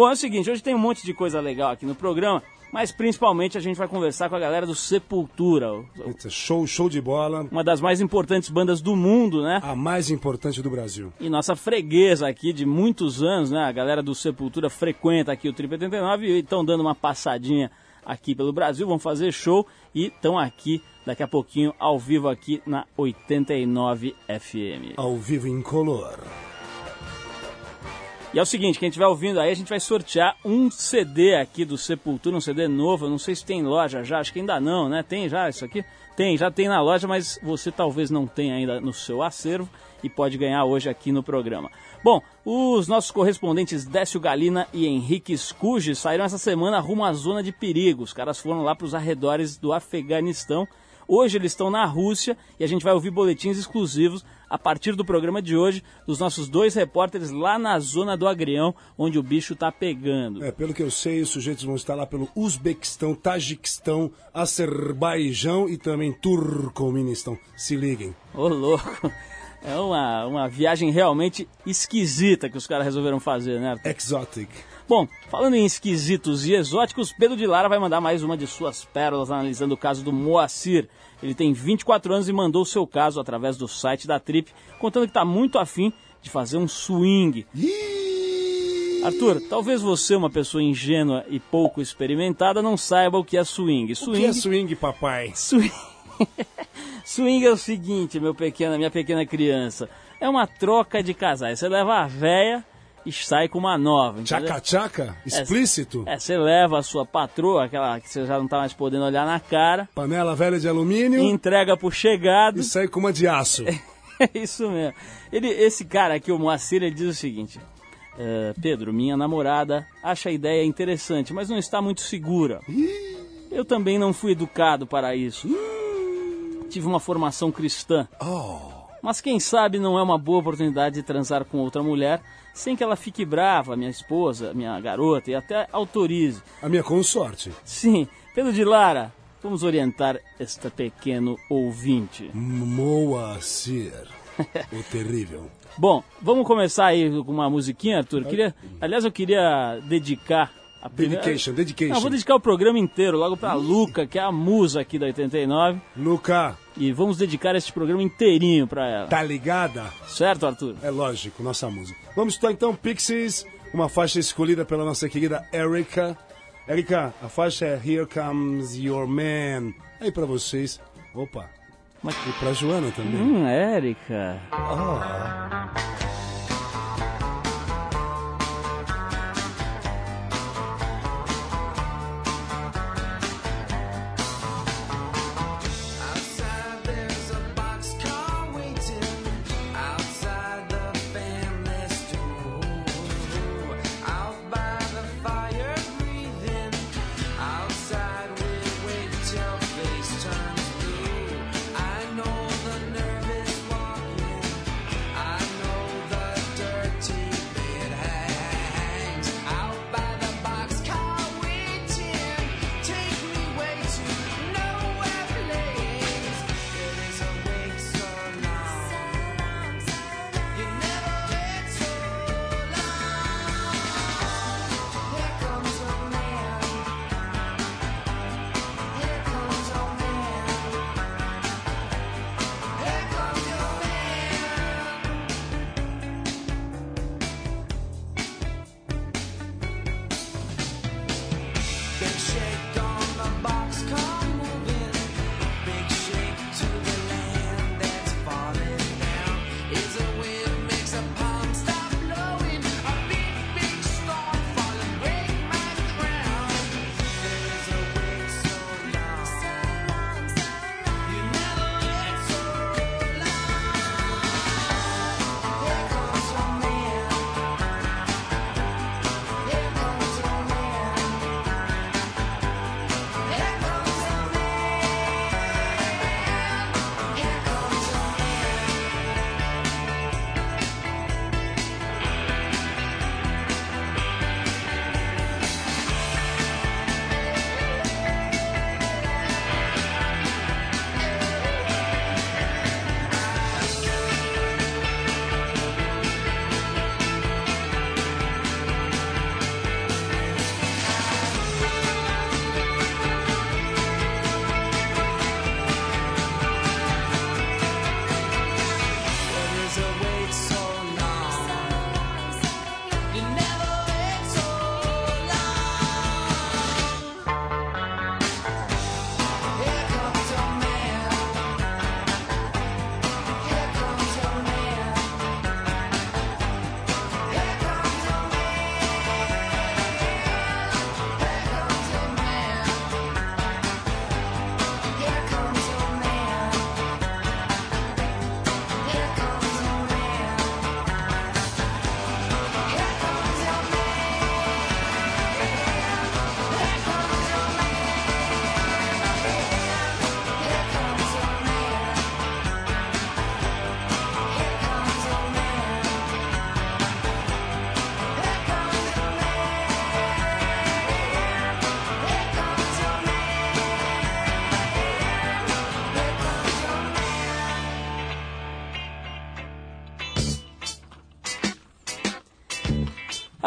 Bom, é o seguinte, hoje tem um monte de coisa legal aqui no programa, mas principalmente a gente vai conversar com a galera do Sepultura. o- Show, show de bola. Uma das mais importantes bandas do mundo, né? A mais importante do Brasil. E nossa freguesa aqui de muitos anos, né? A galera do Sepultura frequenta aqui o Trip 89 e estão dando uma passadinha aqui pelo Brasil, vão fazer show e estão aqui daqui a pouquinho ao vivo aqui na 89 FM. Ao vivo em color. E é o seguinte, quem estiver ouvindo aí, a gente vai sortear um CD aqui do Sepultura, um CD novo. Eu não sei se tem em loja já, acho que ainda não, né? Tem já isso aqui? Tem, já tem na loja, mas você talvez não tenha ainda no seu acervo e pode ganhar hoje aqui no programa. Bom, os nossos correspondentes Décio Galina e Henrique Scuji saíram essa semana rumo à zona de perigo. Os caras foram lá para os arredores do Afeganistão. Hoje eles estão na Rússia e a gente vai ouvir boletins exclusivos a partir do programa de hoje dos nossos dois repórteres lá na zona do Agrião, onde o bicho tá pegando. É, pelo que eu sei, os sujeitos vão estar lá pelo Uzbequistão, Tajiquistão, Azerbaijão e também Turcomenistão. Se liguem. Ô louco! É uma, uma viagem realmente esquisita que os caras resolveram fazer, né, Arthur? Exotic. Bom, falando em esquisitos e exóticos, Pedro de Lara vai mandar mais uma de suas pérolas analisando o caso do Moacir. Ele tem 24 anos e mandou o seu caso através do site da Trip, contando que está muito afim de fazer um swing. Arthur, talvez você, uma pessoa ingênua e pouco experimentada, não saiba o que é swing. O Swing, que é swing, papai? swing... swing é o seguinte, meu pequena, minha pequena criança. É uma troca de casais. Você leva a véia e sai com uma nova. Tchaca-tchaca? Explícito? É, você leva a sua patroa, aquela que você já não tá mais podendo olhar na cara, Panela velha de alumínio entrega pro chegado. e sai com uma de aço. É isso mesmo. Ele, esse cara aqui, o Moacir, ele diz o seguinte: "É, Pedro, minha namorada acha a ideia interessante, mas não está muito segura. Eu também não fui educado para isso. Tive uma formação cristã. Mas quem sabe não é uma boa oportunidade de transar com outra mulher sem que ela fique brava, minha esposa, minha garota, e até autorize. A minha consorte. Sim, Pedro de Lara, vamos orientar este pequeno ouvinte. Moacir. o terrível. Bom, vamos começar aí com uma musiquinha, Arthur. Queria, aliás, eu queria dedicar primeira... Dedication, dedication. Não, vou dedicar o programa inteiro logo pra Luca, que é a musa aqui da 89, Luca, e vamos dedicar este programa inteirinho pra ela. tá ligada? Certo, Arthur? É lógico, nossa música. Vamos escutar então Pixies, uma faixa escolhida pela nossa querida Erika. Erika, a faixa é Here Comes Your Man. Aí pra vocês. Opa. Mas- E pra Joana também. Hum, Érica. Outside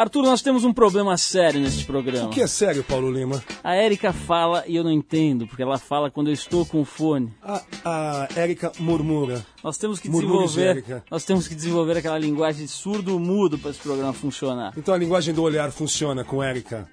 Arthur, nós temos um problema sério neste programa. O que é sério, Paulo Lima? A Érica fala e eu não entendo, porque ela fala quando eu estou com o fone. A, a Érica murmura. Nós temos que Murmúrios de desenvolver, Érica. nós temos que desenvolver aquela linguagem surdo-mudo para esse programa funcionar. Então a linguagem do olhar funciona com Érica.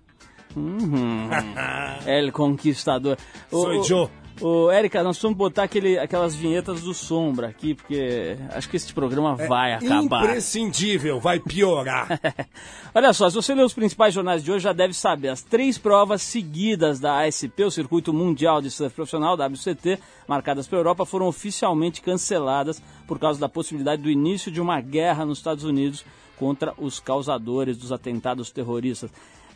El Conquistador. Ô, Sou ô, Joe. Ô, Érica, nós vamos botar aquele, aquelas vinhetas do Sombra aqui, porque acho que esse programa vai acabar. Imprescindível, vai piorar. Olha só, se você ler os principais jornais de hoje, já deve saber. As três provas seguidas da ASP, o Circuito Mundial de Surf Profissional, WCT, marcadas pela Europa, foram oficialmente canceladas por causa da possibilidade do início de uma guerra nos Estados Unidos contra os causadores dos atentados terroristas.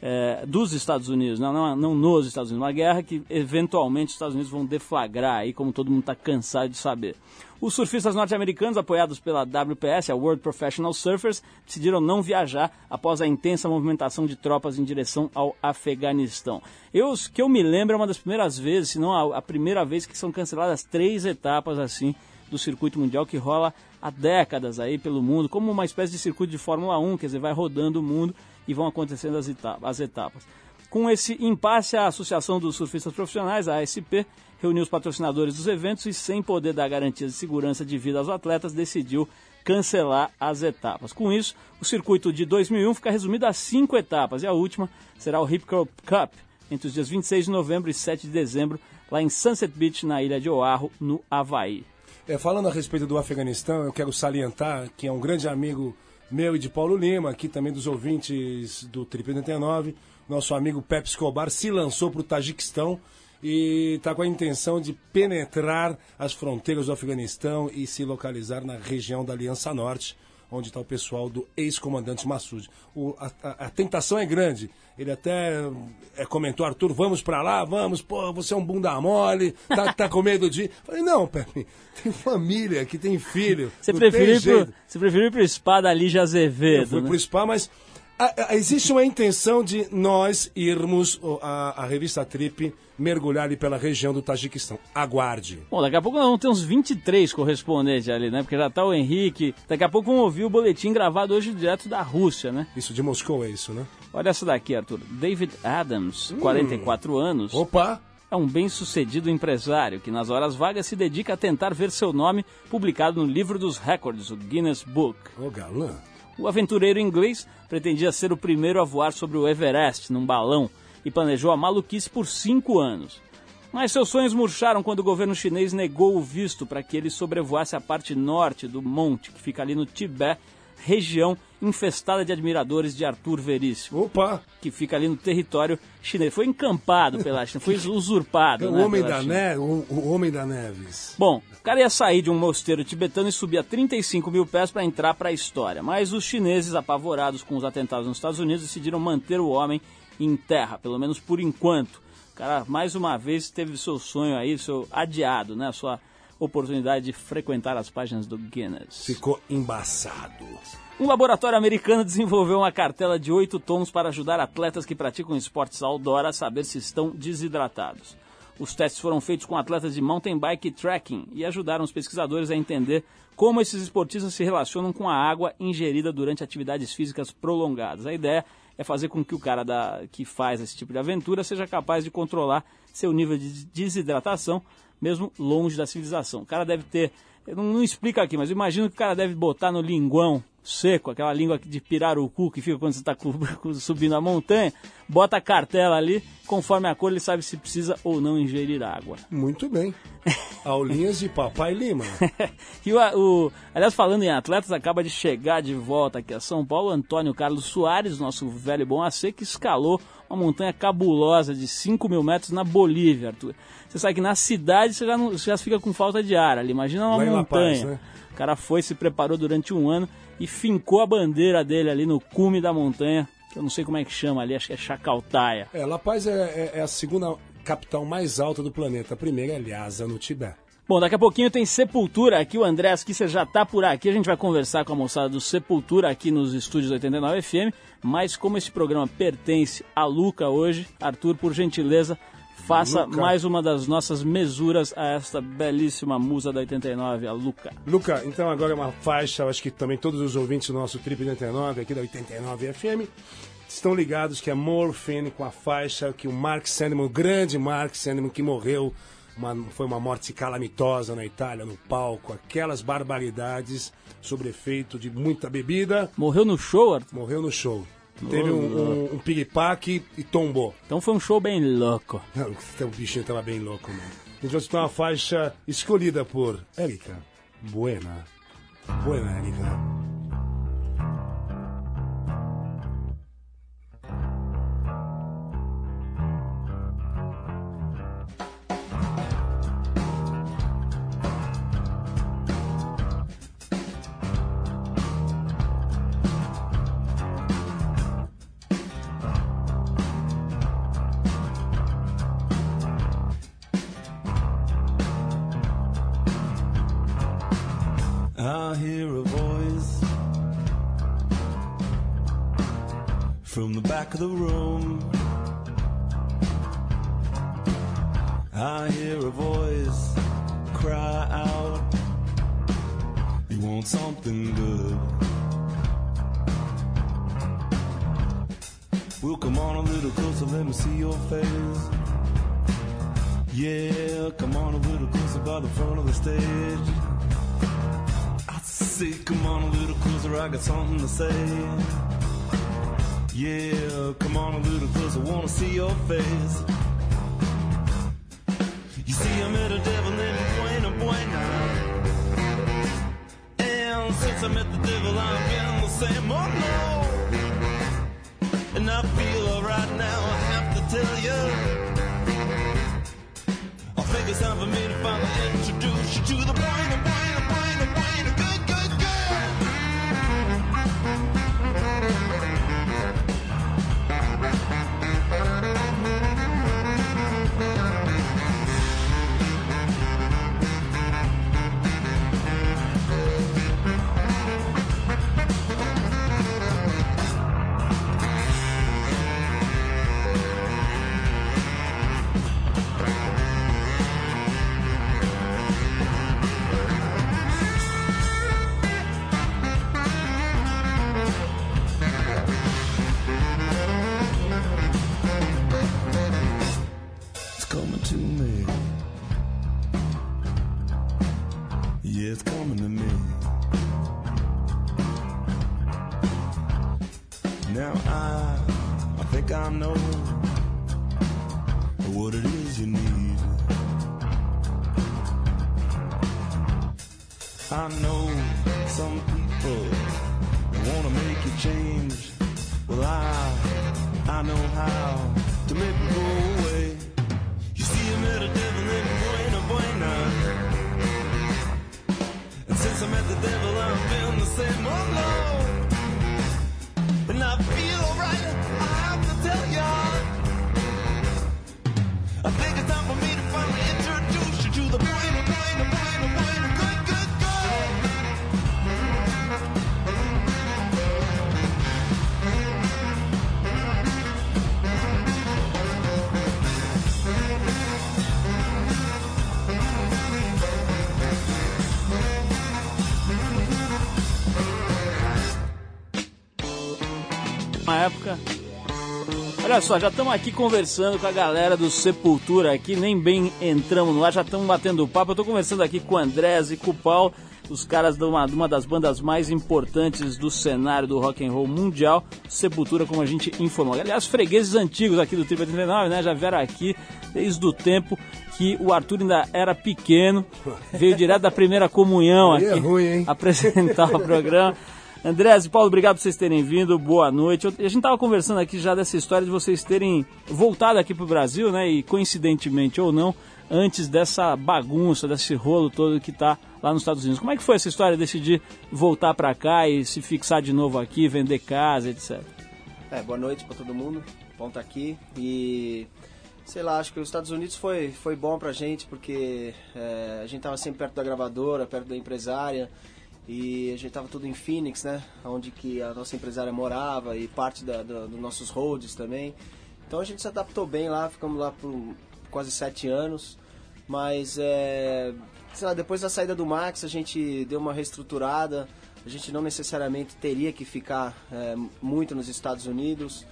É, dos Estados Unidos, não, não, não nos Estados Unidos, uma guerra que eventualmente os Estados Unidos vão deflagrar aí, como todo mundo está cansado de saber. Os surfistas norte-americanos, apoiados pela WPS, a World Professional Surfers, decidiram não viajar após a intensa movimentação de tropas em direção ao Afeganistão. Eu, que eu me lembro, é uma das primeiras vezes, se não a, a primeira vez que são canceladas três etapas assim do circuito mundial que rola há décadas aí pelo mundo, como uma espécie de circuito de Fórmula 1, quer dizer, vai rodando o mundo e vão acontecendo as etapas. As etapas. Com esse impasse, a Associação dos Surfistas Profissionais, a ASP, reuniu os patrocinadores dos eventos e, sem poder dar garantias de segurança de vida aos atletas, decidiu cancelar as etapas. Com isso, o circuito de 2001 fica resumido a cinco etapas e a última será o Hip Curl Cup, entre os dias 26 de novembro e 7 de dezembro, lá em Sunset Beach, na ilha de Oahu, no Havaí. É, falando a respeito do Afeganistão, eu quero salientar que é um grande amigo meu e de Paulo Lima, aqui também dos ouvintes do Trip 89, nosso amigo Pepe Escobar se lançou para o Tajiquistão e está com a intenção de penetrar as fronteiras do Afeganistão e se localizar na região da Aliança Norte, onde está o pessoal do ex-comandante Massoud. A, a- a tentação é grande. Ele até é, comentou, Arthur, vamos para lá, vamos, pô, você é um bunda mole, tá, tá com medo de... Falei, não, Pepe, tem família aqui, tem filho. Você preferiu, pro, você preferiu ir pro spa da Lígia Azevedo, Eu fui né? pro spa, mas a- a- existe uma intenção de nós irmos, a, a revista Trip, mergulhar ali pela região do Tajiquistão. Aguarde. Bom, daqui a pouco nós vamos ter uns 23 correspondentes ali, né? Porque já tá o Henrique. Daqui a pouco vamos ouvir o boletim gravado hoje direto da Rússia, né? Isso de Moscou é isso, né? Olha essa daqui, Arthur. David Adams, Hum. 44 anos, Opa! é um bem-sucedido empresário que nas horas vagas se dedica a tentar ver seu nome publicado no livro dos recordes, o Guinness Book. Ô, galã. O aventureiro inglês pretendia ser o primeiro a voar sobre o Everest num balão e planejou a maluquice por cinco anos. Mas seus sonhos murcharam quando o governo chinês negou o visto para que ele sobrevoasse a parte norte do monte, que fica ali no Tibete, região infestada de admiradores de Arthur Veríssimo, Opa! que fica ali no território chinês. Foi encampado pela China, foi usurpado. O né, homem da China. neve, o, o homem da Neves. Bom, o cara ia sair de um mosteiro tibetano e subir a 35 mil pés para entrar para a história. Mas os chineses, apavorados com os atentados nos Estados Unidos, decidiram manter o homem em terra, pelo menos por enquanto. O cara, mais uma vez, teve seu sonho aí, seu adiado, né? Sua oportunidade de frequentar as páginas do Guinness. Ficou embaçado. Um laboratório americano desenvolveu uma cartela de 8 tons para ajudar atletas que praticam esportes outdoor a saber se estão desidratados. Os testes foram feitos com atletas de mountain bike e trekking e ajudaram os pesquisadores a entender como esses esportistas se relacionam com a água ingerida durante atividades físicas prolongadas. A ideia é fazer com que o cara da- que faz esse tipo de aventura seja capaz de controlar seu nível de desidratação, mesmo longe da civilização. O cara deve ter. Não, não explica aqui, mas imagino que o cara deve botar no linguão seco, aquela língua de pirarucu que fica quando você está subindo a montanha, bota a cartela ali, conforme a cor ele sabe se precisa ou não ingerir água. Muito bem. Aulinhas de Papai Lima. E o, o- aliás, falando em atletas, acaba de chegar de volta aqui a São Paulo, Antônio Carlos Soares, nosso velho bom AC, que escalou uma montanha cabulosa de 5 mil metros na Bolívia, Arthur. Você sabe que na cidade você já, não, você já fica com falta de ar ali, imagina uma Lá montanha. Paz, né? O cara foi, se preparou durante um ano e fincou a bandeira dele ali no cume da montanha, que eu não sei como é que chama ali, acho que é Chacaltaia. É, La Paz é, é- é a segunda capital mais alta do planeta. A primeira é Lhasa, no Tibete. Bom, daqui a pouquinho tem Sepultura aqui, o André Asquissa já tá por aqui, a gente vai conversar com a moçada do Sepultura aqui nos estúdios 89 FM, mas como esse programa pertence a Luca hoje, Arthur, por gentileza, faça Luca. mais uma das nossas mesuras a esta belíssima musa da 89, a Luca. Luca, então agora é uma faixa, acho que também todos os ouvintes do nosso Trip 89, aqui da 89 FM, estão ligados que é Morphine com a faixa que o Mark Sandman, o grande Mark Sandman que morreu, uma- foi uma morte calamitosa na Itália, no palco, aquelas barbaridades sobre efeito de muita bebida, Morreu no show, Arthur? morreu no show. Teve um, um, um piripaque e tombou. Então foi um show bem louco. Não, o bichinho tava bem louco, mano. A gente vai escutar uma faixa escolhida por Erika Buena. Buena, Erika. To the Buena Olha só, já estamos aqui conversando com a galera do Sepultura aqui, nem bem entramos no ar, já estamos batendo papo. Eu estou conversando aqui com o Andrés e com o Paulo, os caras de uma, de uma das bandas mais importantes do cenário do rock and roll mundial, Sepultura, como a gente informou. Aliás, fregueses antigos aqui do Triple 89, né, já vieram aqui desde o tempo que o Arthur ainda era pequeno, veio direto da primeira comunhão Aí aqui é ruim, apresentar o programa. Andrés e Paulo, obrigado por vocês terem vindo, boa noite. A gente estava conversando aqui já dessa história de vocês terem voltado aqui para o Brasil, né? E coincidentemente ou não, antes dessa bagunça, desse rolo todo que tá lá nos Estados Unidos. Como é que foi essa história de decidir voltar para cá e se fixar de novo aqui, vender casa, etc? É, boa noite pra todo mundo. Bom estar aqui. E sei lá, acho que os Estados Unidos foi, foi bom pra gente porque é, a gente tava sempre perto da gravadora, perto da empresária. E a gente tava tudo em Phoenix, né? Onde que a nossa empresária morava e parte da, da- dos nossos holds também. Então a gente se adaptou bem lá, ficamos lá por quase sete anos. Mas, é, lá, depois da saída do Max, a gente deu uma reestruturada. A gente não necessariamente teria que ficar é, muito nos Estados Unidos.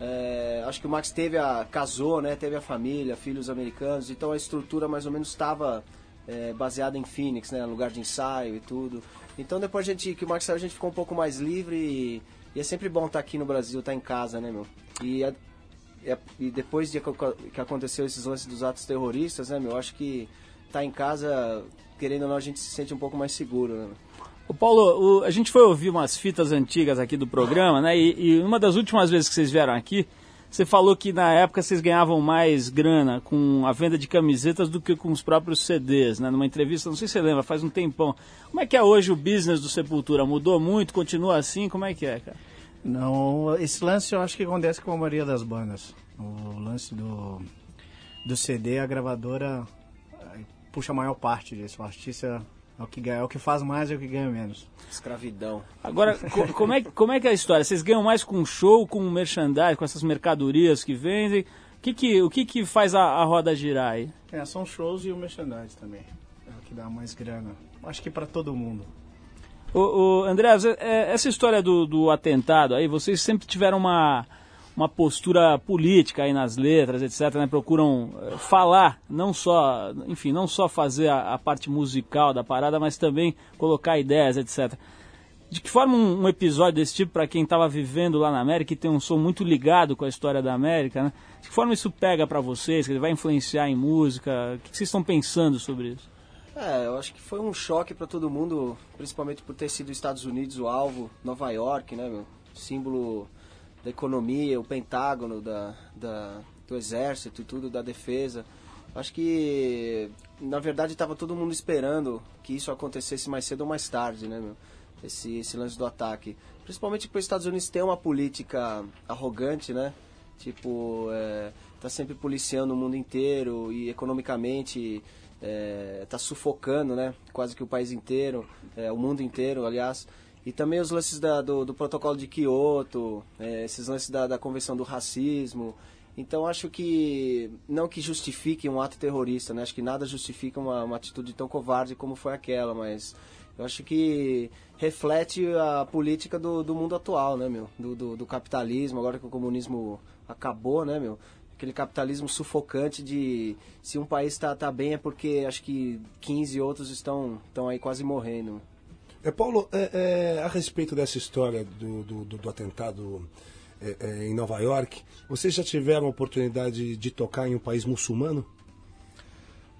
É, acho que o Max teve a casou, né? Teve a família, filhos americanos. Então a estrutura mais ou menos estava é, baseada em Phoenix, né? Lugar de ensaio e tudo. Então depois gente, que o Max saiu, a gente ficou um pouco mais livre e, e é sempre bom estar aqui no Brasil, estar em casa, né, meu? E, a- e depois de que, aconteceu esses lances dos atos terroristas, né, meu? Acho que estar em casa, querendo ou não, a gente se sente um pouco mais seguro, né? Ô Paulo, o- a gente foi ouvir umas fitas antigas aqui do programa, né? E, e uma das últimas vezes que vocês vieram aqui, você falou que na época vocês ganhavam mais grana com a venda de camisetas do que com os próprios CDs, né? Numa entrevista, não sei se você lembra, faz um tempão. Como é que é hoje o business do Sepultura? Mudou muito? Continua assim? Como é que é, cara? Não, esse lance eu acho que acontece com a maioria das bandas. O lance do, do CD, a gravadora eh, puxa a maior parte disso. O artista é o que ganha, é o que faz mais e é o que ganha menos. Escravidão. Agora, co- como, é, como é que é a história? Vocês ganham mais com show, com merchandising, com essas mercadorias que vendem? O que que, o que, que faz a, a roda girar aí? É, são shows e o merchandise também. É o que dá mais grana. Acho que pra todo mundo. Ô, ô, André, é- essa história do, do atentado aí, vocês sempre tiveram uma, uma postura política aí nas letras, etc, né? Procuram eh, falar, não só, enfim, não só fazer a, a parte musical da parada, mas também colocar ideias, etc. De que forma um, um episódio desse tipo, para quem estava vivendo lá na América e tem um som muito ligado com a história da América, né? De que forma isso pega para vocês? Que vai influenciar em música? O que vocês estão pensando sobre isso? É, eu acho que foi um choque para todo mundo, principalmente por ter sido os Estados Unidos o alvo, Nova York, né, meu? Símbolo da economia, o pentágono da, da- do exército e tudo, da defesa. Acho que, na verdade, estava todo mundo esperando que isso acontecesse mais cedo ou mais tarde, né, meu? Esse, esse lance do ataque. Principalmente porque os Estados Unidos têm uma política arrogante, né? Tipo, é, tá sempre policiando o mundo inteiro e economicamente é, tá sufocando, né? Quase que o país inteiro, é, o mundo inteiro, aliás. E também os lances da- do, do protocolo de Kyoto, é, esses lances da, da convenção do racismo. Então acho que não que justifique um ato terrorista, né? Acho que nada justifica uma, uma atitude tão covarde como foi aquela, mas eu acho que reflete a política do, do mundo atual, né, meu? Do, do, do capitalismo, agora que o comunismo acabou, né, meu? Aquele capitalismo sufocante de se um país está tá bem é porque acho que 15 outros estão, estão aí quase morrendo. É, Paulo, é, é, a respeito dessa história do, do, do- do atentado é, é, em Nova York, vocês já tiveram a oportunidade de tocar em um país muçulmano?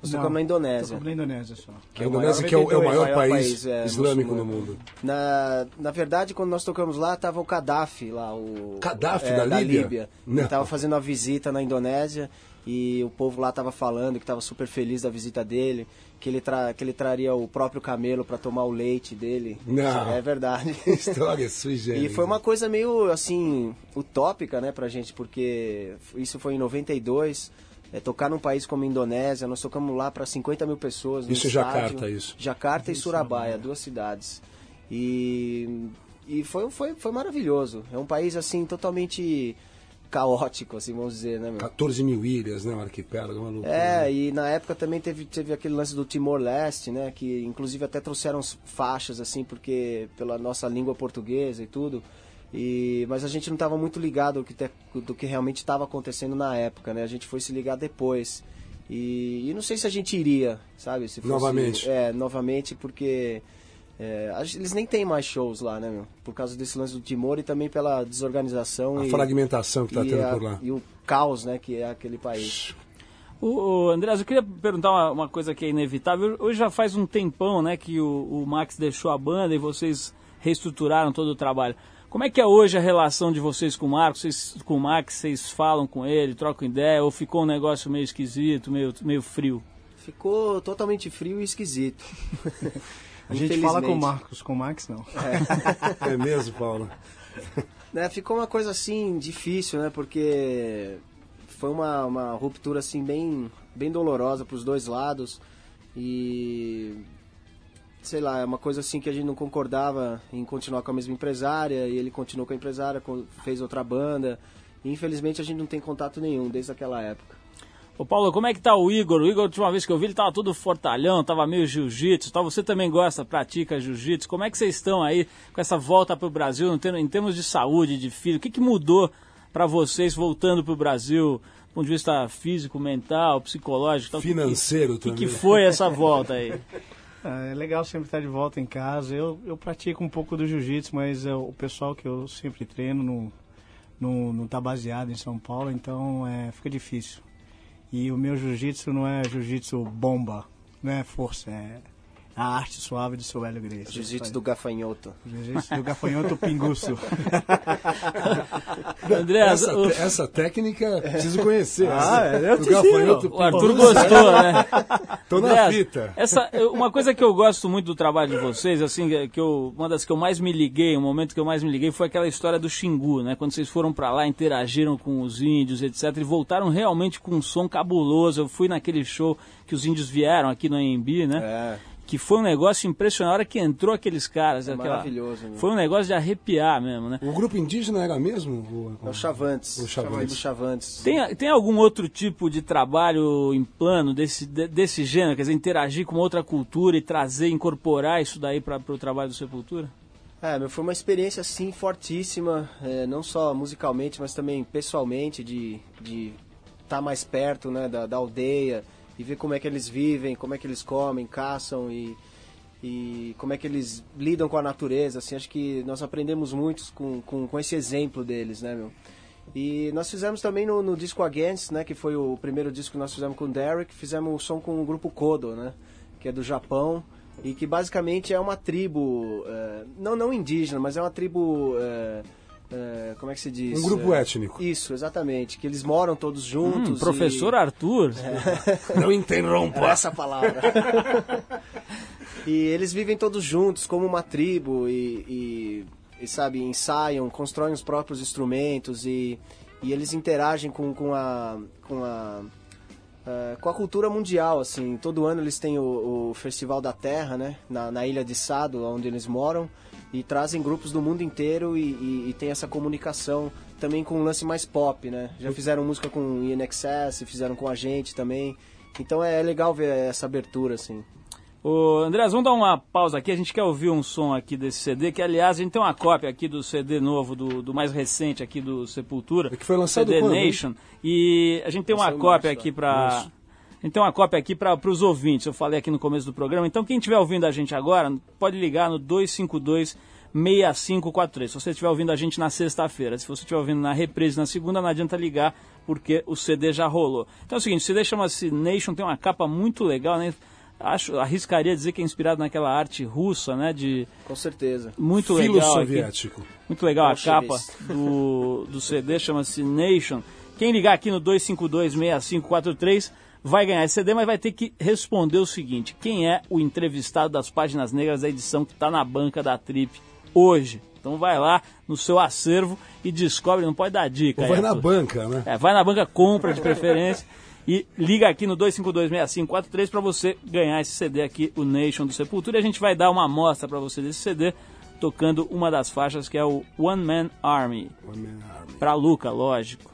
Você Não, tocou na Indonésia. Na Indonésia só. a Indonésia, que é o, é o maior, país, é, islâmico no mundo. Na, na verdade, quando nós tocamos lá, tava o Gaddafi lá, o Gaddafi é, da Líbia? Não. Ele tava fazendo uma visita na Indonésia e o povo lá tava falando que tava super feliz da visita dele, que ele, tra, que ele traria o próprio camelo para tomar o leite dele. Não. É verdade. História generis. E foi uma coisa meio, assim, utópica, né, pra gente, porque isso foi em 92. É, tocar num país como a Indonésia, nós tocamos lá para 50 mil pessoas. no Isso em estádio. Jacarta, isso. Jacarta e Surabaya, duas cidades. E, e foi, foi, foi maravilhoso. É um país, assim, totalmente caótico, assim, vamos dizer, né, meu? 14 mil ilhas, né? Um arquipélago, uma loucura. É, e na época também teve, teve aquele lance do Timor-Leste, né? Que inclusive até trouxeram as faixas, assim, porque pela nossa língua portuguesa e tudo. E, mas a gente não estava muito ligado do que, te- do que realmente estava acontecendo na época, né? A gente foi se ligar depois. E, e não sei se a gente iria, sabe? Se fosse- Novamente. É, novamente, porque é, eles nem têm mais shows lá, né, meu? Por causa desse lance do Timor e também pela desorganização A e, fragmentação que está tendo a- por lá. e o caos, né, que é aquele país. O, o Andreas, eu queria perguntar uma, uma coisa que é inevitável. Hoje já faz um tempão, né, que o, o Max deixou a banda e vocês reestruturaram todo o trabalho. Como é que é hoje a relação de vocês com o Marcos, vocês, com o Max? Vocês falam com ele, trocam ideia ou ficou um negócio meio esquisito, meio, meio frio? Ficou totalmente frio e esquisito. A gente fala com o. Marcos, com o Max não. É mesmo, Paulo? Né, ficou uma coisa assim difícil, né? Porque foi uma, uma ruptura assim bem, bem dolorosa para os dois lados e sei lá, é uma coisa assim que a gente não concordava em continuar com a mesma empresária e ele continuou com a empresária, fez outra banda. E, infelizmente a gente não tem contato nenhum desde aquela época. Ô Paulo, como é que tá o Igor? O Igor, a última vez que eu vi, ele tava todo fortalhão, tava meio jiu-jitsu, tal. Você também gosta, pratica jiu-jitsu. Como é que vocês estão aí com essa volta pro Brasil, em termos- de saúde, de filho? O que, que mudou para vocês voltando pro Brasil, do ponto de vista físico, mental, psicológico? tal? O que Financeiro O que, também. que foi essa volta aí? Ah, É legal sempre estar de volta em casa. Eu, eu pratico um pouco do jiu-jitsu, mas é, o pessoal que eu sempre treino não, não, não tá baseado em São Paulo, então é, fica difícil. E o meu jiu-jitsu não é jiu-jitsu bomba, não é força, é a arte suave do seu Hélio Gracie. Jiu-jitsu do gafanhoto. Jiu-jitsu do gafanhoto pinguço. André, Essa, o, essa técnica preciso conhecer. Ah, essa, eu do te gafanhoto o Arthur gostou, né? Tô na André, fita. Essa, uma coisa que eu gosto muito do trabalho de vocês, assim, que eu, uma das que eu mais me liguei, o momento que eu mais me liguei foi aquela história do Xingu, né? Quando vocês foram pra lá, interagiram com os índios, etc. E voltaram realmente com um som cabuloso. Eu fui naquele show que os índios vieram aqui no AMB, né? É, Que foi um negócio impressionante. A hora que entrou aqueles caras, É aquela- maravilhoso, né? Foi um negócio de arrepiar mesmo, né? O grupo indígena era mesmo? O- é o Chavantes. O Chavantes. O Chavantes. Tem, tem algum outro tipo de trabalho em plano desse, de- desse gênero? Quer dizer, interagir com outra cultura e trazer, incorporar isso daí para o trabalho do Sepultura? É, meu, foi uma experiência assim fortíssima, é, não só musicalmente, mas também pessoalmente, de de estar mais perto né, da, da aldeia e ver como é que eles vivem, como é que eles comem, caçam e, e como é que eles lidam com a natureza. Assim, acho que nós aprendemos muito com, com, com esse exemplo deles, né, meu? E nós fizemos também no, no disco Against, né, que foi o primeiro disco que nós fizemos com o Derek, fizemos o som com o grupo Kodo, né, que é do Japão e que basicamente é uma tribo, eh, não não indígena, mas é uma tribo, eh, eh, como é que se diz? Um grupo Eh, étnico. Isso, exatamente, que eles moram todos juntos. Hum, e- professor Arthur. Não interrompa. era essa a palavra. e eles vivem todos juntos como uma tribo e, e, e, sabe, ensaiam, constroem os próprios instrumentos e, e eles interagem com, com a com a eh, com a cultura mundial, assim, todo ano eles têm o, o Festival da Terra, né, na, na ilha de Sado, onde eles moram, e trazem grupos do mundo inteiro e, e, e tem essa comunicação também com um lance mais pop, né, já fizeram música com o INXS, fizeram com a gente também, então é legal ver essa abertura, assim. Ô, Andrés, vamos dar uma pausa aqui. A gente quer ouvir um som aqui desse CD, que aliás a gente tem uma cópia aqui do CD novo, do, do mais recente aqui do Sepultura. É que foi lançado CD quando, hein? Nation. E a gente tem uma cópia março, aqui ó. para Março. A cópia aqui para os ouvintes, eu falei aqui no começo do programa. Então, quem estiver ouvindo a gente agora, pode ligar no 252 6543. Se você estiver ouvindo a gente na sexta-feira, se você estiver ouvindo na reprise na segunda, não adianta ligar, porque o CD já rolou. Então é o seguinte, o CD chama-se Nation, tem uma capa muito legal, né? Acho, arriscaria dizer que é inspirado naquela arte russa, né? De Com certeza. muito Filo legal. aqui. soviético. Muito legal a capa do, do CD, chama-se Nation. Quem ligar aqui no 252-6543 vai ganhar esse CD, mas vai ter que responder o seguinte: quem é o entrevistado das páginas negras da edição que está na banca da Trip hoje? Então vai lá no seu acervo e descobre, não pode dar dica. Ou aí, vai na Arthur. banca, né? É, vai na banca, compra de preferência e liga aqui no 2526543 para você ganhar esse CD aqui, o Nation do Sepultura. E a gente vai dar uma amostra para você desse CD, tocando uma das faixas que é o One Man Army. Pra Luca, lógico.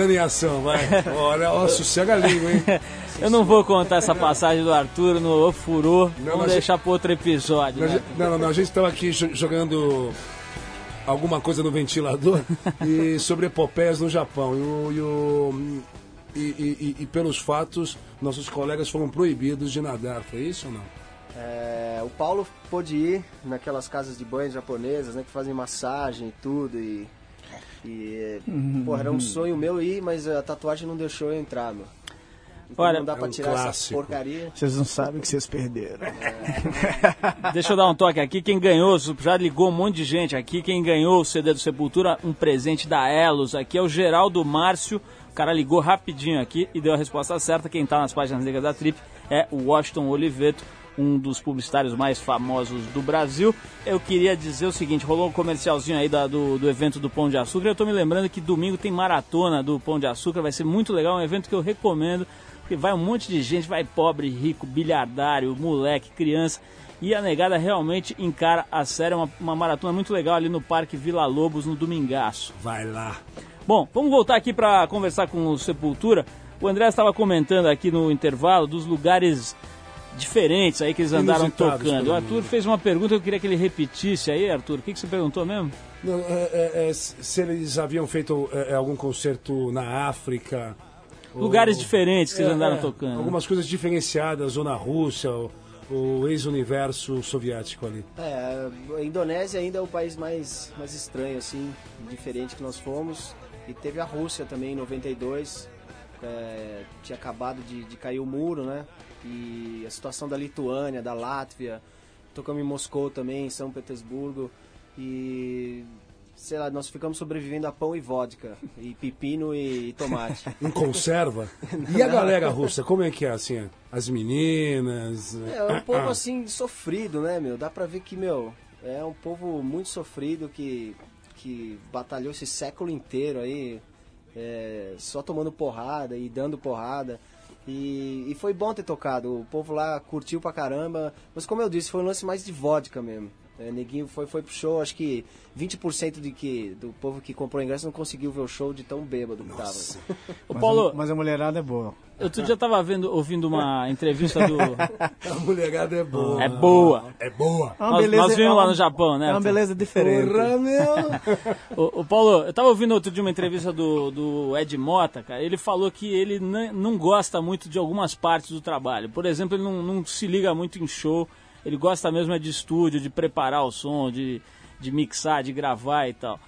Voltando em ação, vai. Olha, ó, sossega a língua, hein? Eu não vou contar essa passagem do Arthur no Ofurô. Não, Vamos deixar para outro episódio. Né? não, não, não, a gente estava aqui jo- jogando alguma coisa no ventilador e sobre epopeias no Japão. E, o- e o- e- e- e- e pelos fatos, nossos colegas foram proibidos de nadar. Foi isso ou não? É, o Paulo pôde ir naquelas casas de banho japonesas, né, que fazem massagem e tudo e e porra, era um sonho meu ir, mas a tatuagem não deixou eu entrar, meu. Então Olha, não dá é pra um tirar essa porcaria. Vocês não sabem que vocês perderam. Deixa eu dar um toque aqui. Quem ganhou, já ligou um monte de gente aqui. Quem ganhou o CD do Sepultura, um presente da Elos aqui é o Geraldo Márcio. O cara ligou rapidinho aqui e deu a resposta certa. Quem tá nas páginas negras da Trip é o Washington Oliveto, um dos publicitários mais famosos do Brasil. Eu queria dizer o seguinte: rolou um comercialzinho aí da- do, do evento do Pão de Açúcar. Eu tô me lembrando que domingo tem maratona do Pão de Açúcar. Vai ser muito legal, um evento que eu recomendo. Porque vai um monte de gente, vai pobre, rico, bilhardário, moleque, criança. E a negada realmente encara a série, é uma, uma maratona muito legal ali no Parque Vila Lobos, no Domingaço. Vai lá. Bom, vamos voltar aqui para conversar com o Sepultura. O André estava comentando aqui no intervalo dos lugares diferentes aí que eles andaram Inusitados tocando. O Arthur fez uma pergunta, eu queria que ele repetisse aí, Arthur. O que, que você perguntou mesmo? Não, é- é- é, se eles haviam feito é, é, algum concerto na África. ou- Lugares diferentes que eles É, andaram é, tocando. Algumas coisas diferenciadas, ou na Rússia, ou, o ex-universo soviético ali. É, a Indonésia ainda é o país mais, mais estranho, assim, diferente que nós fomos. E teve a Rússia também em 92. É, tinha acabado de, de cair o muro, né? E a situação da Lituânia, da Látvia. Tocamos em Moscou também, em São Petersburgo. E. Sei lá, nós ficamos sobrevivendo a pão e vodka. E pepino e, tomate. Em conserva. E a galera russa, como é que é assim? As meninas. É, é um povo assim sofrido, né, meu? Dá pra ver que, meu, é um povo muito sofrido que, que batalhou esse século inteiro aí, é, só tomando porrada e dando porrada. E, e foi bom ter tocado. O povo lá curtiu pra caramba. Mas como eu disse, foi um lance mais de vodka mesmo. É, neguinho foi, foi pro show, acho que 20% de que, do povo que comprou ingresso não conseguiu ver o show de tão bêbado que tava. Ô, Mas, Paulo, a, mas a mulherada é boa. outro dia eu tava vendo, ouvindo uma entrevista do. A mulherada é boa. É boa. É boa. É uma Nós- beleza- nós vimos é lá uma- no Japão, né, É uma beleza diferente. Porra, meu. Ô, ô, Paulo, eu tava ouvindo outro dia uma entrevista do, do Ed Mota, cara. Ele falou que ele não, não gosta muito de algumas partes do trabalho. Por exemplo, ele não, não se liga muito em show. Ele gosta mesmo é de estúdio, de preparar o som, de, de mixar, de gravar e tal.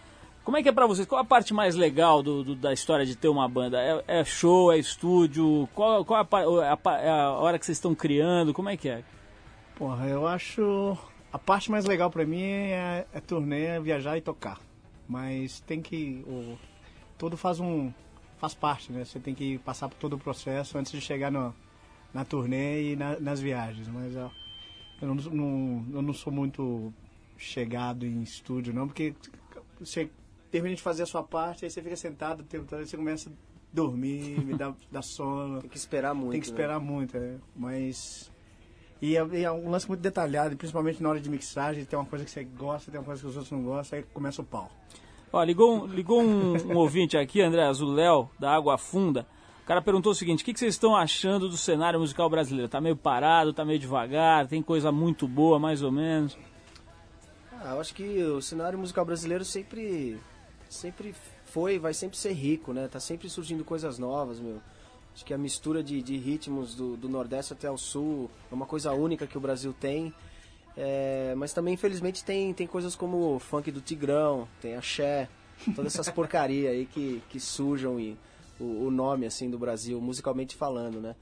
Como é que é pra vocês? Qual a parte mais legal do, do- da história de ter uma banda? É, é show, é estúdio? Qual, qual a, a pa- é a hora que vocês estão criando? Como é que é? Porra, eu acho. A parte mais legal pra mim é, é turnê, é viajar e tocar. Mas tem que. O, tudo faz um. faz parte, né? Você tem que passar por todo o processo antes de chegar no, na turnê e na- nas viagens. Mas ó, eu não, não, eu não sou muito chegado em estúdio, não, porque você termina de fazer a sua parte, aí você fica sentado, tentando, você começa a dormir, me dá, dá sono. Tem que esperar muito. Tem que né? esperar muito, é. Mas. E é, e é um lance muito detalhado, principalmente na hora de mixagem, tem uma coisa que você gosta, tem uma coisa que os outros não gostam, aí começa o pau. Ó, ligou, um- ligou um, um ouvinte aqui, André Azuléu, da Água Funda. O cara perguntou o seguinte: o que, que vocês estão achando do cenário musical brasileiro? Tá meio parado, tá meio devagar, tem coisa muito boa, mais ou menos. Ah, eu acho que o cenário musical brasileiro sempre, sempre foi vai sempre ser rico, né? Tá sempre surgindo coisas novas, meu. Acho que a mistura de, de ritmos do, do Nordeste até o Sul é uma coisa única que o Brasil tem. É, mas também, infelizmente, tem, tem coisas como o funk do Tigrão, tem axé, todas essas porcaria aí que, que sujam e, o, o nome, assim, do Brasil, musicalmente falando, né?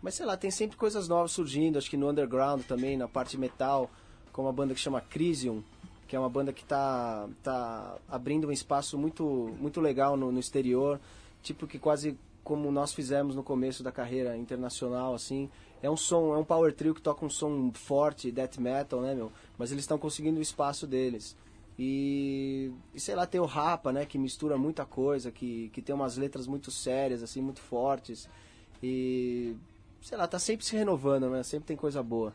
Mas sei lá, tem sempre coisas novas surgindo, acho que no underground também, na parte metal, como uma banda que chama Crisium, que é uma banda que tá, tá abrindo um espaço muito, muito legal no, no exterior, tipo que quase como nós fizemos no começo da carreira internacional, assim. É um som, é um power trio que toca um som forte, death metal, né, meu? Mas eles estão conseguindo o espaço deles. E, e sei lá, tem o Rapa, né, que mistura muita coisa, que, que tem umas letras muito sérias, assim, muito fortes. E, sei lá, tá sempre se renovando, né? Sempre tem coisa boa.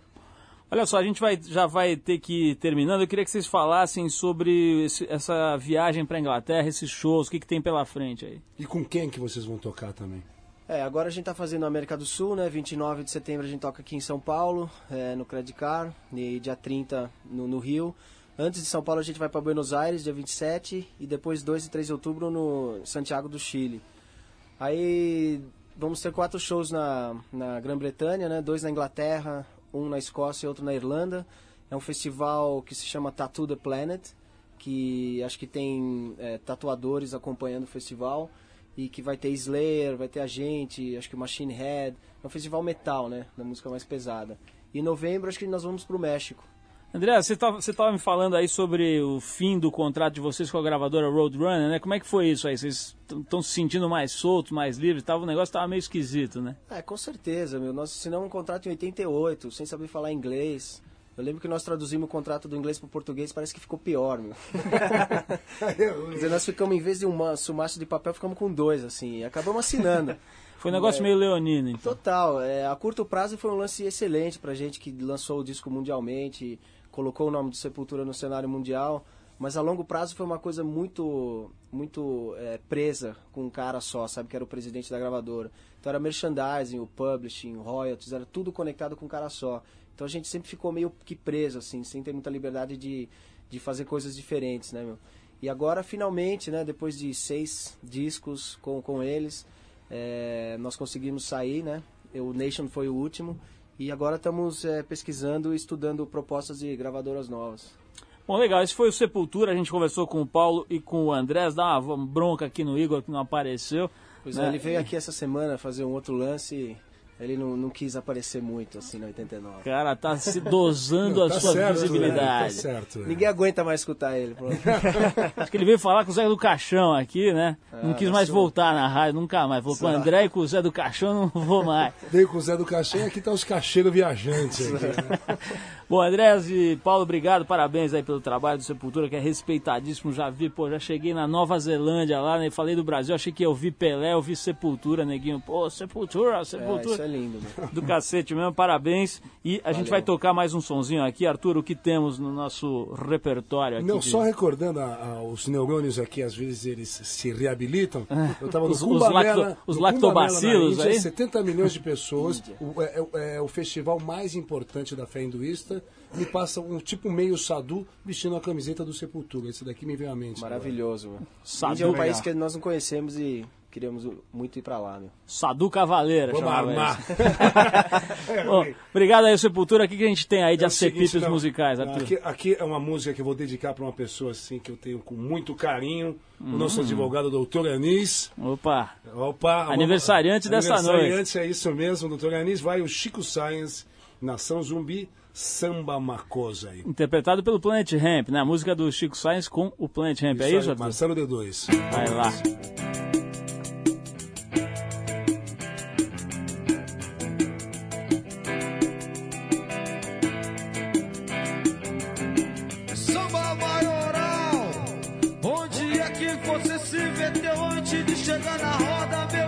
Olha só, a gente vai, já vai ter que ir terminando. Eu queria que vocês falassem sobre esse- essa viagem para Inglaterra, esses shows, o que, que tem pela frente aí. E com quem que vocês vão tocar também? É, agora a gente tá fazendo a América do Sul, né? 29 de setembro a gente toca aqui em São Paulo, é, no Credit Car, e dia 30 no, no Rio. Antes de São Paulo a gente vai para Buenos Aires, dia 27, e depois 2 e 3 de outubro no Santiago do Chile. Aí vamos ter quatro shows na, na Grã-Bretanha, né? Dois na Inglaterra, um na Escócia e outro na Irlanda. É um festival que se chama Tattoo the Planet, que acho que tem é, tatuadores acompanhando o festival e que vai ter Slayer, vai ter a gente, acho que Machine Head. É um festival metal, né? Da música mais pesada. E em novembro acho que nós vamos pro México. André, você estava você tava me falando aí sobre o fim do contrato de vocês com a gravadora Roadrunner, né? Como é que foi isso aí? Vocês estão se sentindo mais soltos, mais livres? Tava, o negócio estava meio esquisito, né? É, com certeza, meu. Nós assinamos um contrato em 88, sem saber falar inglês. Eu lembro que nós traduzimos o contrato do inglês pro português, parece que ficou pior, meu. Quer dizer, nós ficamos, em vez de um maço, maço de papel, ficamos com dois, assim. E acabamos assinando. Foi um negócio É. meio leonino, então. Total, é, a curto prazo foi um lance excelente pra gente que lançou o disco mundialmente, colocou o nome do Sepultura no cenário mundial, mas a longo prazo foi uma coisa muito muito é, presa com um cara só, sabe, que era o presidente da gravadora. Então era merchandising, o publishing, o royalties, era tudo conectado com um cara só. Então a gente sempre ficou meio que preso, assim, sem ter muita liberdade de, de fazer coisas diferentes, né, meu? E agora, finalmente, né, depois de seis discos com, com eles, é, nós conseguimos sair, né? O Nation foi o último. E agora estamos é, pesquisando e estudando propostas de gravadoras novas. Bom, legal, esse foi o Sepultura, a gente conversou com o Paulo e com o Andrés, dá uma bronca aqui no Igor que não apareceu. Pois né? é, ele veio aqui essa semana fazer um outro lance ele não, não quis aparecer muito, assim, na 89. O cara tá se dosando Não, a tá sua certo, né? visibilidade. Tá certo. né? Ninguém aguenta mais escutar ele. Acho que ele veio falar com o Zé do Caixão aqui, né? não Ah, quis vai mais um- voltar na rádio, nunca mais. Falou com o André e com o Zé do Caixão, não vou mais. Veio com o Zé do Caixão e aqui tá os cacheiros viajantes. Aqui, né? Bom, Andrés e Paulo, obrigado, parabéns aí pelo trabalho do Sepultura, que é respeitadíssimo. Já vi, pô, já cheguei na Nova Zelândia lá, né? Falei do Brasil, achei que eu vi Pelé, eu vi Sepultura, neguinho. Pô, Sepultura, É, Sepultura. isso é lindo. Do cacete mesmo, parabéns. E a gente vai tocar mais um sonzinho aqui. Arthur, o que temos no nosso repertório aqui? Não, de- só recordando a- a- os neurônios aqui, às vezes eles se reabilitam. Eu estava no Os- os Cumbamela, lacto- os no lactobacilos Índia, aí? 70 milhões de pessoas. o, é, é- é o festival mais importante da fé hinduísta. Me passa um tipo meio sadu vestindo a camiseta do Sepultura. Esse daqui me veio à mente. Maravilhoso, meu. Sadu, é um legal. país que nós não conhecemos e queríamos muito ir pra lá, meu. Sadu Cavaleira, Vamos armar. esse. Bom, obrigado aí, Sepultura. O que que a gente tem aí de É o seguinte, acepipes não, musicais, Arthur? Aqui, aqui é uma música que eu vou dedicar para uma pessoa assim que eu tenho com muito carinho. O nosso Hum. advogado, doutor Anis. Opa, Opa, Aniversariante dessa Aniversariante, é isso mesmo, doutor Anis. Vai o Chico Science, Nação Zumbi, Samba Macosa aí. interpretado pelo Planet Ramp, né? A música do Chico Sainz com o Planet Ramp, é aí, isso, Arthur? Marcelo D2. Vai lá. Samba maioral, onde é que você se meteu antes de chegar na roda, meu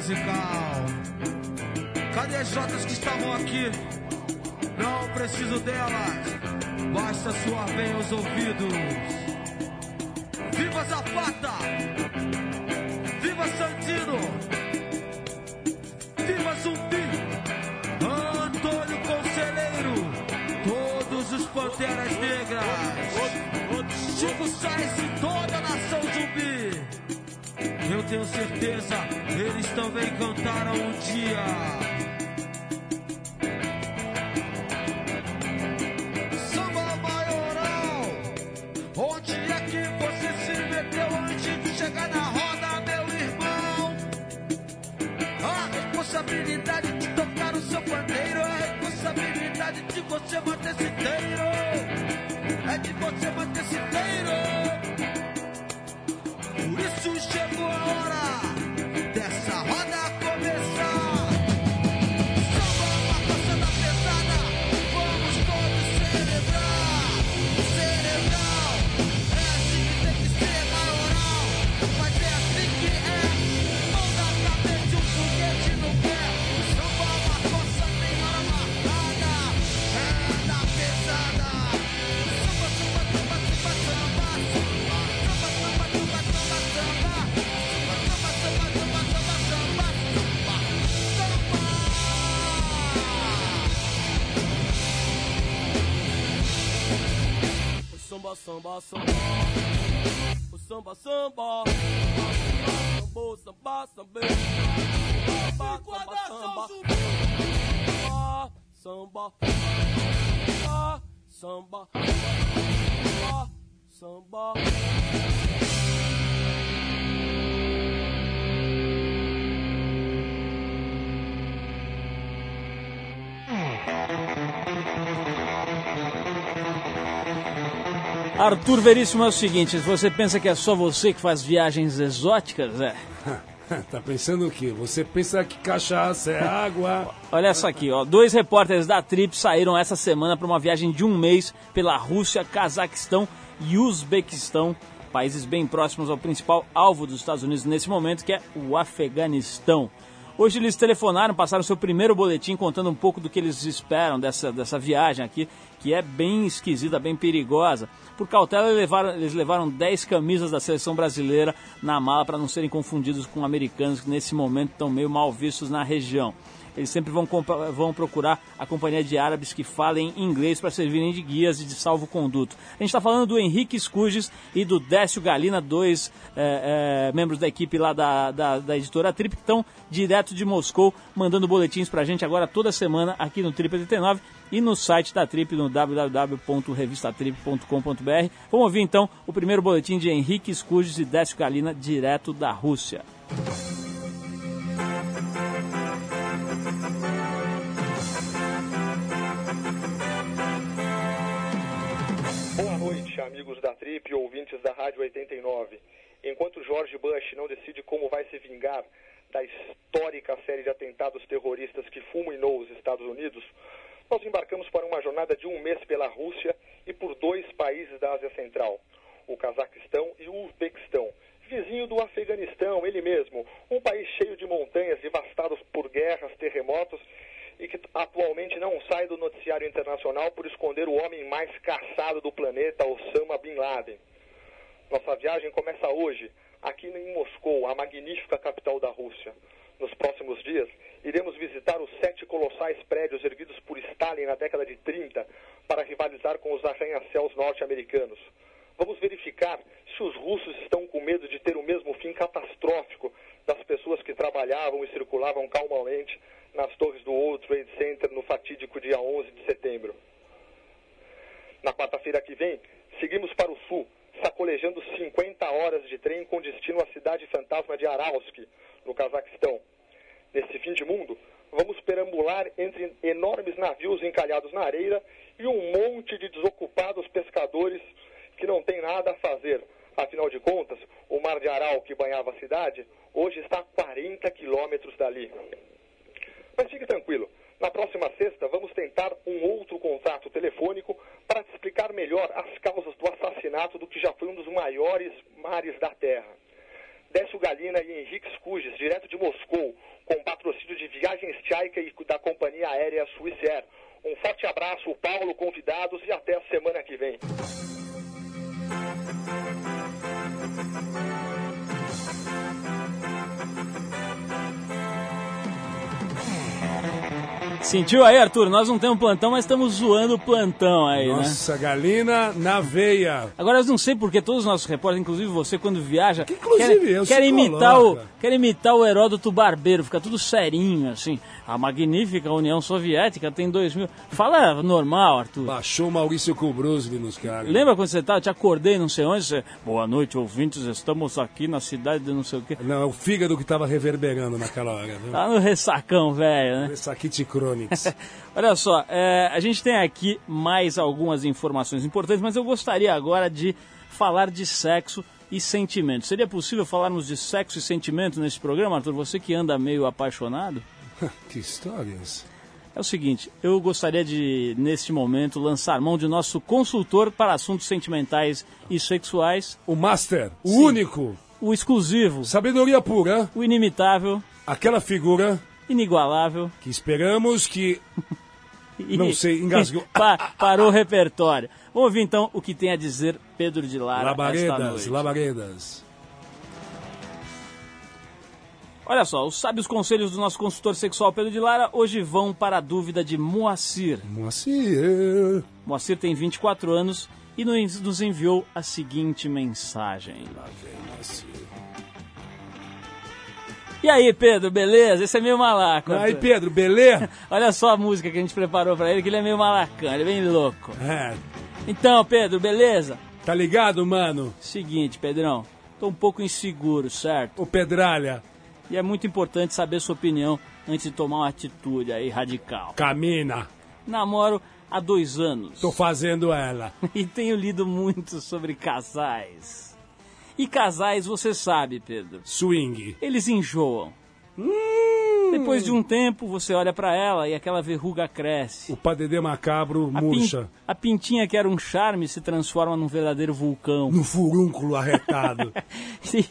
musical. Cadê as jotas que estavam aqui? Não preciso delas, basta suar bem os ouvidos. Viva Zapata! Tenho certeza, eles também cantaram um dia. Pesada. Samba, samba, samba, samba. Samba, samba, samba. Samba, samba, samba. Samba, samba. Samba, samba. Samba. Arthur Veríssimo é o seguinte, se você pensa que é só você que faz viagens exóticas, é. tá pensando o quê? Você pensa que cachaça é água. Olha só aqui, ó. Dois repórteres da Trip saíram essa semana para uma viagem de um mês pela Rússia, Cazaquistão e Uzbequistão, países bem próximos ao principal alvo dos Estados Unidos nesse momento, que é o Afeganistão. Hoje eles telefonaram, passaram seu primeiro boletim contando um pouco do que eles esperam dessa, dessa viagem aqui, que é bem esquisita, bem perigosa. Por cautela, eles levaram, eles levaram 10 camisas da seleção brasileira na mala para não serem confundidos com americanos que nesse momento estão meio mal vistos na região. Eles sempre vão, vão procurar a companhia de árabes que falem inglês para servirem de guias e de salvo-conduto. A gente está falando do Henrique Scuges e do Décio Galina, dois é, é, membros da equipe lá da, da, da editora Trip, que estão direto de Moscou, mandando boletins para a gente agora toda semana aqui no Trip 89 e no site da Trip no www.revistatrip.com.br. Vamos ouvir então o primeiro boletim de Henrique Scuges e Décio Galina, direto da Rússia. Boa noite, amigos da Trip e ouvintes da Rádio 89. Enquanto George Bush não decide como vai se vingar da histórica série de atentados terroristas que fulminou os Estados Unidos, nós embarcamos para uma jornada de um mês pela Rússia e por dois países da Ásia Central, o Cazaquistão e o Uzbequistão, vizinho do Afeganistão, ele mesmo, um país cheio de montanhas devastados por guerras, terremotos e que atualmente não sai do noticiário internacional caçado do planeta, Osama Bin Laden. Nossa viagem começa hoje, aqui em Moscou, a magnífica capital da Rússia. Nos próximos dias, iremos visitar os sete colossais prédios erguidos por Stalin na década de 30 para rivalizar com os arranha-céus norte-americanos. Vamos verificar se os russos estão com medo de ter o mesmo fim catastrófico das pessoas que trabalhavam e circulavam calmamente nas torres do World Trade Center no fatídico dia 11 de setembro. Na quarta-feira que vem, seguimos para o sul, sacolejando 50 horas de trem com destino à cidade fantasma de Aralsk, no Cazaquistão. Nesse fim de mundo, vamos perambular entre enormes navios encalhados na areia e um monte de desocupados pescadores que não têm nada a fazer. Afinal de contas, o mar de Aral que banhava a cidade hoje está a 40 quilômetros dali. Mas fique tranquilo, na próxima sexta vamos tentar um outro contato telefônico para te explicar melhor as causas do assassinato do que já foi um dos maiores mares da Terra. Décio Galina e Henrique Scuges, direto de Moscou, com patrocínio de Viagens Tchaica e da companhia aérea Swissair. Um forte abraço, Paulo, convidados e até a semana que vem. Sentiu aí, Arthur? Nós não temos plantão, mas estamos zoando o plantão aí, né? Nossa, Galina na veia. Agora eu não sei porque todos os nossos repórteres, inclusive você, quando viaja, Que, inclusive, quer, eu quer imitar o quer imitar o Heródoto Barbeiro, fica tudo serinho assim. A magnífica União Soviética tem dois mil. Fala normal, Arthur. Baixou o Maurício Kubrusli nos caras. Lembra quando você tava, eu te acordei, não sei onde, você, boa noite, ouvintes, estamos aqui na cidade de não sei o quê. Não, é o fígado que tava reverberando naquela hora, viu? Tá no ressacão, velho, né? Ressaquite Olha só, é, a gente tem aqui mais algumas informações importantes, mas eu gostaria agora de falar de sexo e sentimento. Seria possível falarmos de sexo e sentimento nesse programa, Arthur? Você que anda meio apaixonado? que histórias. É o seguinte, eu gostaria de, neste momento, lançar mão de nosso consultor para assuntos sentimentais e sexuais, O Master, o Sim. único, o exclusivo, sabedoria pura, o inimitável, aquela figura inigualável que esperamos que. Não sei, engasgou. Pa- parou o repertório. Vamos ouvir então o que tem a dizer Pedro de Lara Labaredas, labaredas. Olha só, os sábios conselhos do nosso consultor sexual Pedro de Lara hoje vão para a dúvida de Moacir. Moacir. Moacir tem 24 anos e nos nos enviou a seguinte mensagem. Lá vem Moacir. E aí, Pedro, beleza? Esse é meio malaco. Aí. Pedro, beleza? Olha só a música que a gente preparou pra ele, que ele é meio malacão, ele é bem louco. É, Então, Pedro, beleza? tá ligado, mano? Seguinte, Pedrão, tô um pouco inseguro, certo? Ô Pedralha, E é muito importante saber sua opinião antes de tomar uma atitude aí radical. camina. Namoro há dois anos Tô fazendo ela. e tenho lido muito sobre casais. E casais, você sabe, Pedro, Swing. eles enjoam. Depois de um tempo, você olha pra ela e aquela verruga cresce. O padedê macabro A, pin- murcha. a pintinha que era um charme se transforma num verdadeiro vulcão. No furúnculo arretado. E,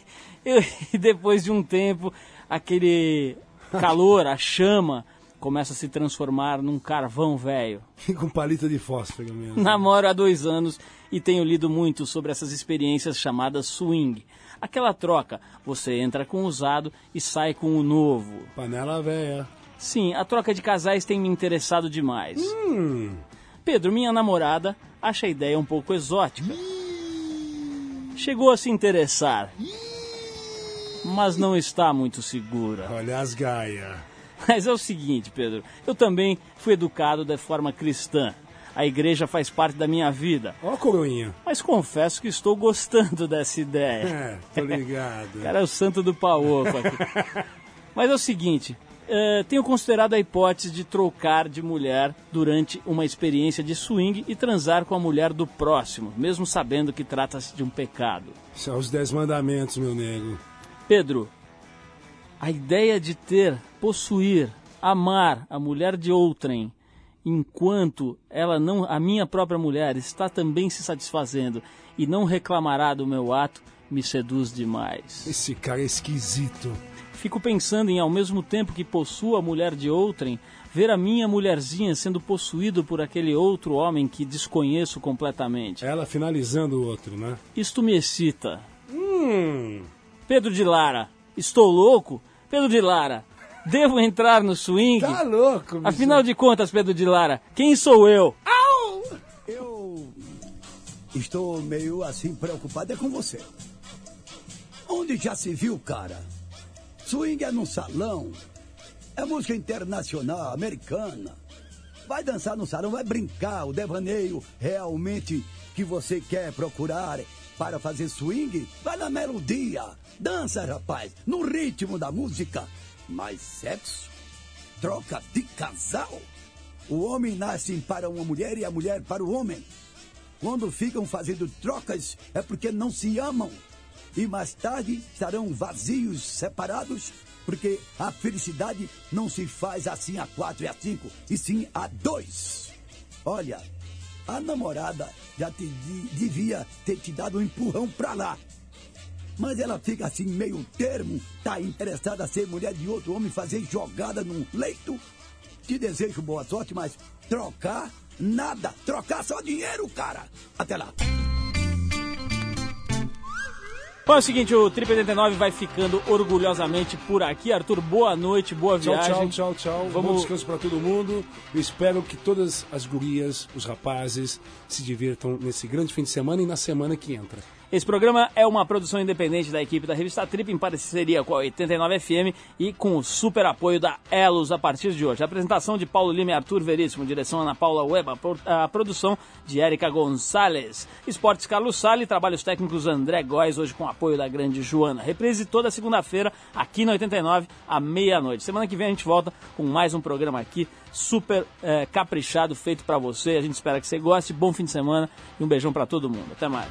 eu- e depois de um tempo, aquele calor, a chama, começa a se transformar num carvão velho. Um palito de fósforo mesmo. Namoro há dois anos e tenho lido muito sobre essas experiências chamadas swing. Aquela troca, você entra com o usado e sai com o novo. Panela velha. Sim, a troca de casais tem me interessado demais. Hum, Pedro, minha namorada, acha a ideia um pouco exótica. Chegou a se interessar, mas não está muito segura. olha as gaia. Mas é o seguinte, Pedro, eu também fui educado de forma cristã. A igreja faz parte da minha vida, Ó coroinha. mas confesso que estou gostando dessa ideia. É, tô ligado. O cara é o santo do paoco aqui. Mas é o seguinte, eh, tenho considerado a hipótese de trocar de mulher durante uma experiência de swing e transar com a mulher do próximo, mesmo sabendo que trata-se de um pecado. São os dez mandamentos, meu nego. Pedro, a ideia de ter, possuir, amar a mulher de outrem, enquanto ela não, a minha própria mulher, está também se satisfazendo e não reclamará do meu ato, me seduz demais. Esse cara é esquisito. Fico pensando em, ao mesmo tempo que possuo a mulher de outrem, ver a minha mulherzinha sendo possuído por aquele outro homem que desconheço completamente. Ela finalizando o outro, né? Isto me excita. Hum. Pedro de Lara, estou louco? Pedro de Lara, devo entrar no swing? Tá louco, bicho. Afinal de contas, Pedro de Lara, quem sou eu? Eu estou meio assim preocupado é com você. Onde já se viu, cara? Swing é num salão. É música internacional, americana. Vai dançar no salão, vai brincar. O devaneio realmente que você quer procurar para fazer swing, vai na melodia. Dança, rapaz, no ritmo da música. Mas sexo? Troca de casal? O homem nasce para uma mulher e a mulher para o homem. Quando ficam fazendo trocas é porque não se amam. E mais tarde estarão vazios, separados, porque a felicidade não se faz assim a quatro e a cinco, e sim a dois. Olha, a namorada já te devia ter te dado um empurrão pra lá. Mas ela fica assim meio termo, tá interessada a ser mulher de outro homem, fazer jogada num leito. Te desejo boa sorte, mas trocar nada. Trocar só dinheiro, cara. Até lá. Bom, é o seguinte, o Trip 89 vai ficando orgulhosamente por aqui. Arthur, boa noite, boa Tchau, viagem. tchau, tchau, tchau. Bom Vamos descanso para todo mundo. Eu espero que todas as gurias, os rapazes, se divirtam nesse grande fim de semana e na semana que entra. Esse programa é uma produção independente da equipe da revista Trip, em parceria com a 89 FM e com o super apoio da Elos a partir de hoje. A apresentação de Paulo Lima e Arthur Veríssimo, direção Ana Paula Weba, pro- a produção de Érica Gonçalves. Esportes Carlos Sale, trabalhos técnicos André Góes, hoje com apoio da grande Joana. Reprise toda segunda-feira, aqui na 89, à meia-noite. Semana que vem a gente volta com mais um programa aqui, super eh, caprichado, feito pra você. A gente espera que você goste. Bom fim de semana e um beijão pra todo mundo. Até mais.